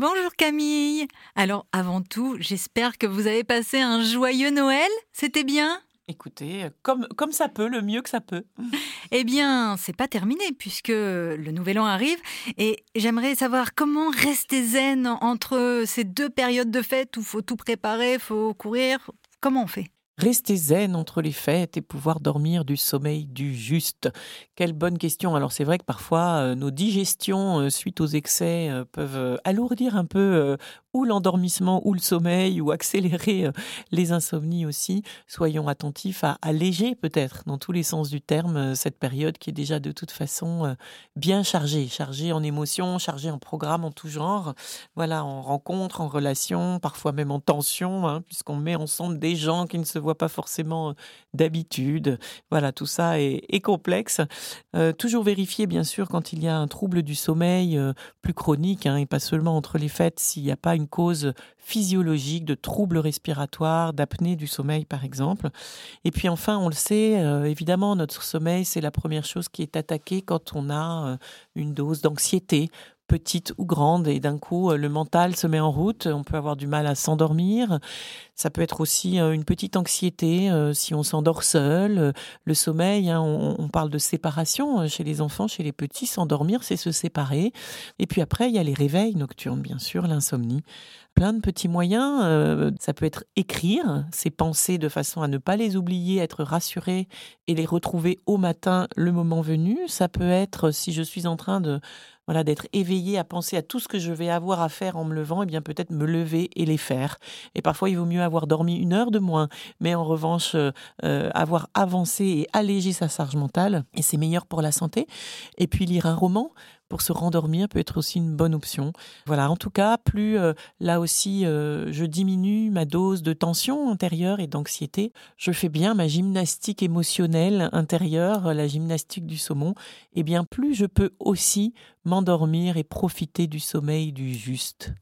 Bonjour Camille. Alors avant tout, j'espère que vous avez passé un joyeux Noël. C'était bien? Écoutez, comme, comme ça peut, le mieux que ça peut. Eh bien, c'est pas terminé puisque le nouvel an arrive et j'aimerais savoir comment rester zen entre ces deux périodes de fête où faut tout préparer, faut courir. Comment on fait? Rester zen entre les fêtes et pouvoir dormir du sommeil du juste. Quelle bonne question. Alors c'est vrai que parfois euh, nos digestions euh, suite aux excès euh, peuvent alourdir un peu ou l'endormissement ou le sommeil ou accélérer les insomnies aussi. Soyons attentifs à alléger peut-être dans tous les sens du terme cette période qui est déjà de toute façon bien chargée, chargée en émotions, chargée en programmes en tout genre. Voilà, en rencontres, en relations, parfois même en tensions, hein, puisqu'on met ensemble des gens qui ne se voient pas forcément d'habitude. Voilà, tout ça est, complexe. toujours vérifier, bien sûr, quand il y a un trouble du sommeil plus chronique, hein, et pas seulement entre les fêtes, s'il n'y a pas une cause physiologique de troubles respiratoires, d'apnée du sommeil, par exemple. Et puis enfin, on le sait, évidemment, notre sommeil, c'est la première chose qui est attaquée quand on a une dose d'anxiété petite ou grande, et d'un coup, euh, le mental se met en route, on peut avoir du mal à s'endormir. Ça peut être aussi euh, une petite anxiété euh, si on s'endort seul. Le sommeil, hein, on, parle de séparation chez les enfants, chez les petits, s'endormir, c'est se séparer. Et puis après, il y a les réveils nocturnes, bien sûr, l'insomnie. Plein de petits moyens. ça peut être écrire ses pensées de façon à ne pas les oublier, être rassuré et les retrouver au matin le moment venu. Ça peut être si je suis en train de voilà, d'être éveillé à penser à tout ce que je vais avoir à faire en me levant, et eh bien peut-être me lever et les faire. Et parfois, il vaut mieux avoir dormi une heure de moins, mais en revanche, euh, euh, avoir avancé et allégé sa charge mentale, et c'est meilleur pour la santé. Et puis lire un roman, pour se rendormir peut être aussi une bonne option. Voilà, en tout cas, plus euh, là aussi euh, je diminue ma dose de tension intérieure et d'anxiété, je fais bien ma gymnastique émotionnelle intérieure, la gymnastique du saumon, et bien plus je peux aussi m'endormir et profiter du sommeil du juste.